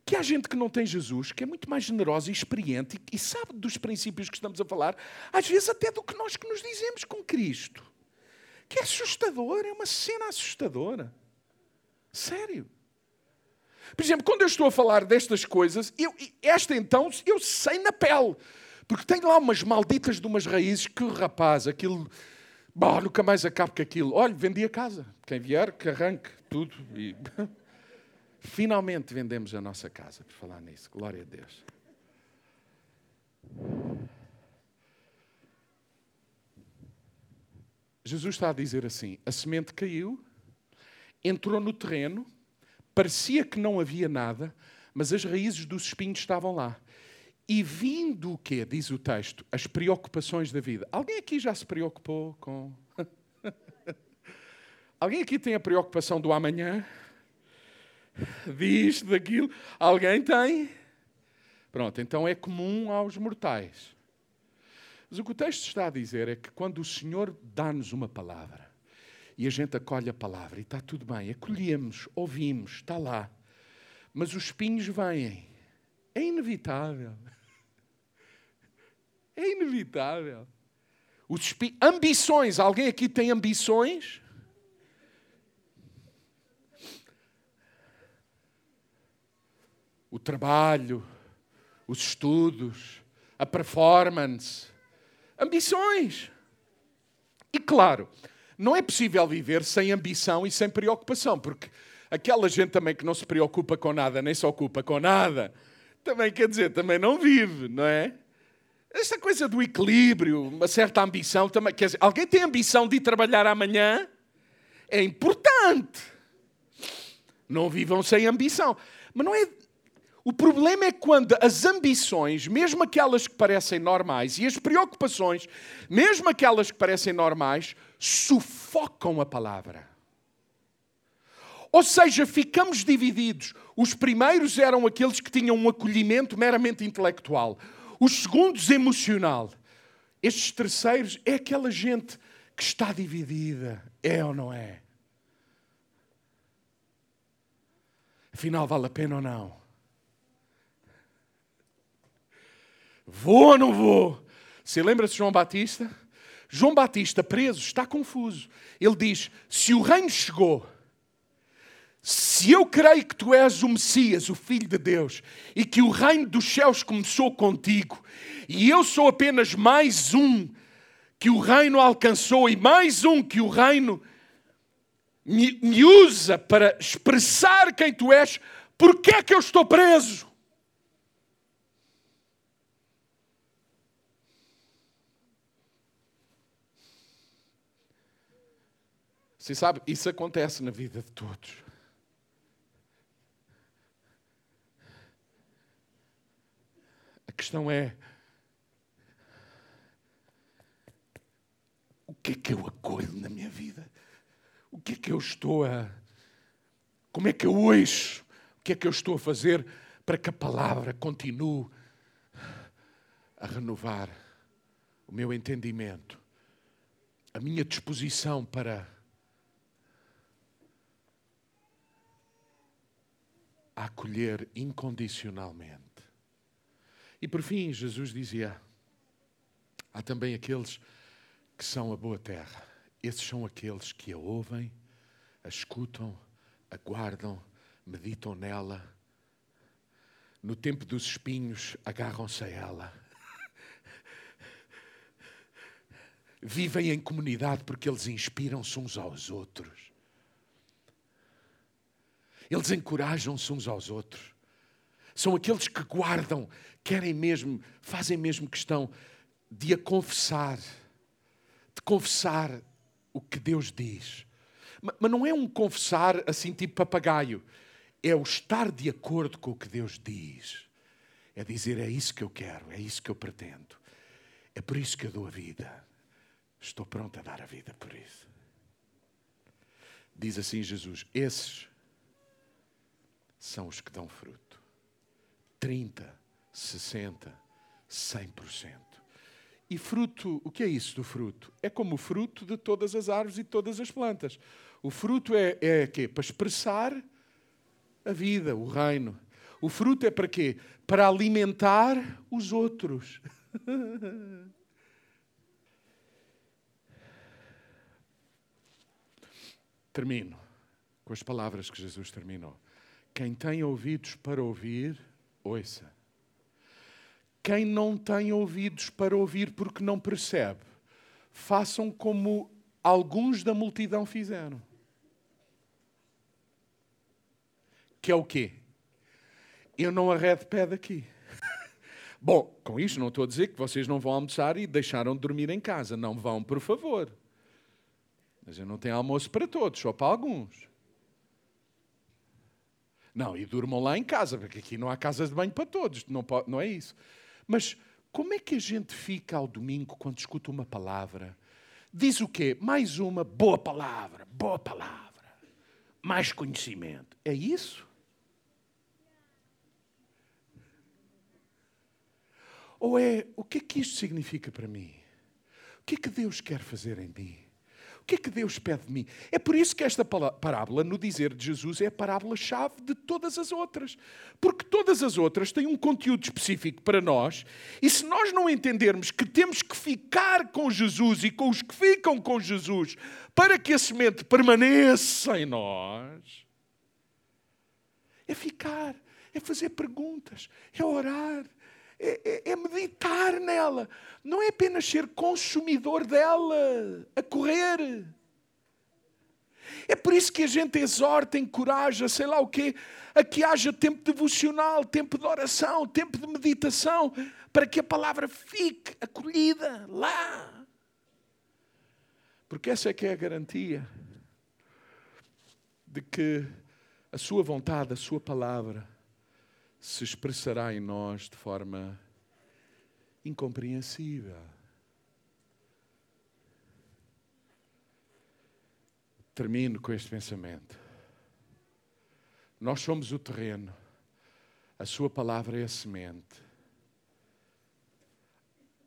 Que há gente que não tem Jesus, que é muito mais generosa e experiente e, sabe dos princípios que estamos a falar, às vezes até do que nós que nos dizemos com Cristo que é assustador, é uma cena assustadora. Sério. Por exemplo, quando eu estou a falar destas coisas, eu, esta então, eu sei na pele. Porque tem lá umas malditas de umas raízes que, rapaz, aquilo. Nunca mais acabo com aquilo. Olha, vendi a casa. Quem vier, que arranque tudo. E... Finalmente vendemos a nossa casa, por falar nisso. Glória a Deus. Jesus está a dizer assim: a semente caiu, entrou no terreno, parecia que não havia nada, mas as raízes dos espinhos estavam lá. E vindo o quê? Diz o texto, as preocupações da vida. Alguém aqui já se preocupou com. Alguém aqui tem a preocupação do amanhã? Disto, daquilo? Alguém tem? Pronto, então é comum aos mortais. Mas o que o texto está a dizer é que quando o Senhor dá-nos uma palavra e a gente acolhe a palavra e está tudo bem, acolhemos, ouvimos, está lá, mas os espinhos vêm, é inevitável. É inevitável. Os espinhos, ambições, alguém aqui tem ambições? O trabalho, os estudos, a performance, ambições. E claro, não é possível viver sem ambição e sem preocupação, porque aquela gente também que não se preocupa com nada, nem se ocupa com nada, também quer dizer, também não vive, não é? Esta coisa do equilíbrio, uma certa ambição também, quer dizer, alguém tem ambição de ir trabalhar amanhã? É importante. Não vivam sem ambição. Mas não é, O problema é quando as ambições, mesmo aquelas que parecem normais, e as preocupações, mesmo aquelas que parecem normais, sufocam a palavra. Ou seja, ficamos divididos. Os primeiros eram aqueles que tinham um acolhimento meramente intelectual, os segundos, emocional. Estes terceiros é aquela gente que está dividida, é ou não é? Afinal, vale a pena ou não? Vou ou não vou? Você lembra-se de João Batista? João Batista, preso, está confuso. Ele diz: Se o reino chegou, se eu creio que tu és o Messias, o Filho de Deus, e que o reino dos céus começou contigo, e eu sou apenas mais um que o reino alcançou e mais um que o reino me, me usa para expressar quem tu és, por que é que eu estou preso? Você sabe, isso acontece na vida de todos. A questão é: o que é que eu acolho na minha vida? O que é que eu estou a. Como é que eu ouço? O que é que eu estou a fazer para que a palavra continue a renovar o meu entendimento, a minha disposição para a acolher incondicionalmente. E por fim, Jesus dizia: há também aqueles que são a boa terra. Esses são aqueles que a ouvem, a escutam, aguardam, meditam nela. No tempo dos espinhos, agarram-se a ela. Vivem em comunidade porque eles inspiram-se uns aos outros. Eles encorajam-se uns aos outros. São aqueles que guardam, querem mesmo, fazem mesmo questão de a confessar, de confessar o que Deus diz. Mas não é um confessar assim tipo papagaio, é o estar de acordo com o que Deus diz. É dizer, é isso que eu quero, é isso que eu pretendo. É por isso que eu dou a vida. Estou pronto a dar a vida por isso. Diz assim Jesus: esses são os que dão fruto. 30, 60, 100%. E fruto, o que é isso do fruto? É como o fruto de todas as árvores e todas as plantas. O fruto é, é quê? Para expressar a vida, o reino. O fruto é para quê? Para alimentar os outros. Termino com as palavras que Jesus terminou. Quem tem ouvidos para ouvir, ouça. Quem não tem ouvidos para ouvir porque não percebe, façam como alguns da multidão fizeram. Que é o quê? Eu não arredo pé daqui. Bom, com isto não estou a dizer que vocês não vão almoçar e deixaram de dormir em casa. Não vão, por favor. Mas eu não tenho almoço para todos, só para alguns. Não, e durmam lá em casa, porque aqui não há casas de banho para todos, não, pode, não é isso. Mas como é que a gente fica ao domingo quando escuta uma palavra? Diz o quê? Mais uma boa palavra, boa palavra, mais conhecimento. É isso? Ou é o que é que isto significa para mim? O que é que Deus quer fazer em mim? Que é que Deus pede de mim? É por isso que esta parábola, no dizer de Jesus, é a parábola-chave de todas as outras. Porque todas as outras têm um conteúdo específico para nós, e se nós não entendermos que temos que ficar com Jesus e com os que ficam com Jesus para que a semente permaneça em nós, é ficar, é fazer perguntas, é orar, é, é, é, meditar nela. Não é apenas ser consumidor dela, a correr. É por isso que a gente exorta, encoraja, sei lá o quê, a que haja tempo devocional, tempo de oração, tempo de meditação, para que a palavra fique acolhida lá. Porque essa é que é a garantia de que a sua vontade, a sua palavra, se expressará em nós de forma incompreensível. Termino com este pensamento. Nós somos o terreno, a Sua palavra é a semente.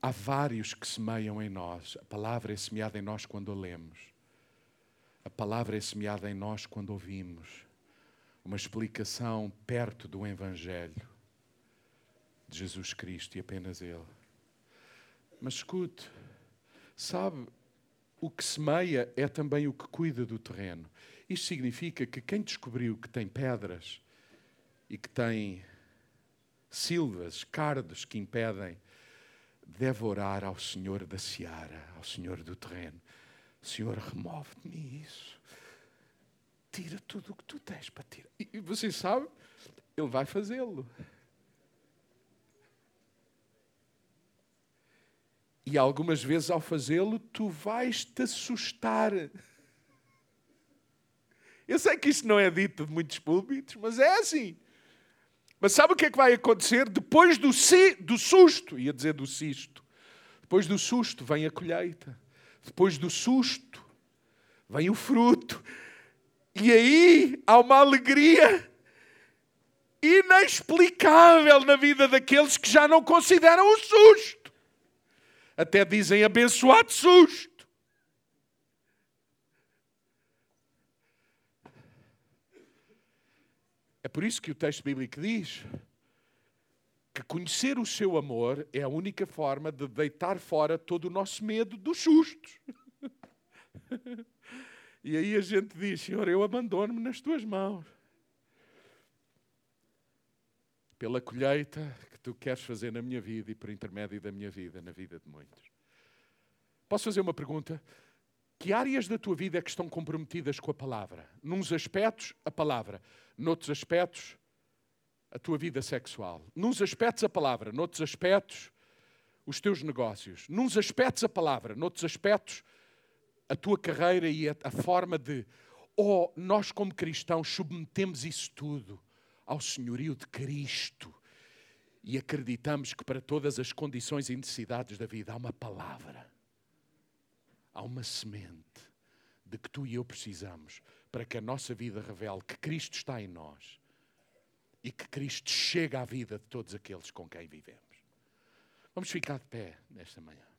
Há vários que semeiam em nós. A palavra é semeada em nós quando a lemos. A palavra é semeada em nós quando ouvimos uma explicação perto do Evangelho de Jesus Cristo e apenas Ele. Mas escute, sabe, o que semeia é também o que cuida do terreno. Isto significa que quem descobriu que tem pedras e que tem silvas, cardos que impedem, deve orar ao Senhor da seara, ao Senhor do terreno. Senhor, remove de mim isso. Tira tudo o que tu tens para tirar. E você sabe, Ele vai fazê-lo. E algumas vezes ao fazê-lo, tu vais te assustar. Eu sei que isto não é dito de muitos púlpitos, mas é assim. Mas sabe o que é que vai acontecer? Depois do, si, do susto, ia dizer do cisto, depois do susto vem a colheita. Depois do susto vem o fruto. E aí há uma alegria inexplicável na vida daqueles que já não consideram o susto. Até dizem abençoado susto. É por isso que o texto bíblico diz que conhecer o seu amor é a única forma de deitar fora todo o nosso medo dos sustos. e aí a gente diz: Senhor, eu abandono-me nas tuas mãos. Pela colheita tu queres fazer na minha vida e por intermédio da minha vida, na vida de muitos. Posso fazer uma pergunta? Que áreas da tua vida é que estão comprometidas com a palavra? Nuns aspectos, a palavra. Noutros aspectos, a tua vida sexual. Nuns aspectos, a palavra. Noutros aspectos, os teus negócios. Nuns aspectos, a palavra. Noutros aspectos, a tua carreira e a, a forma de. Ou oh, nós, como cristãos, submetemos isso tudo ao senhorio de Cristo e acreditamos que para todas as condições e necessidades da vida há uma palavra, há uma semente de que tu e eu precisamos para que a nossa vida revele que Cristo está em nós e que Cristo chega à vida de todos aqueles com quem vivemos. Vamos ficar de pé nesta manhã.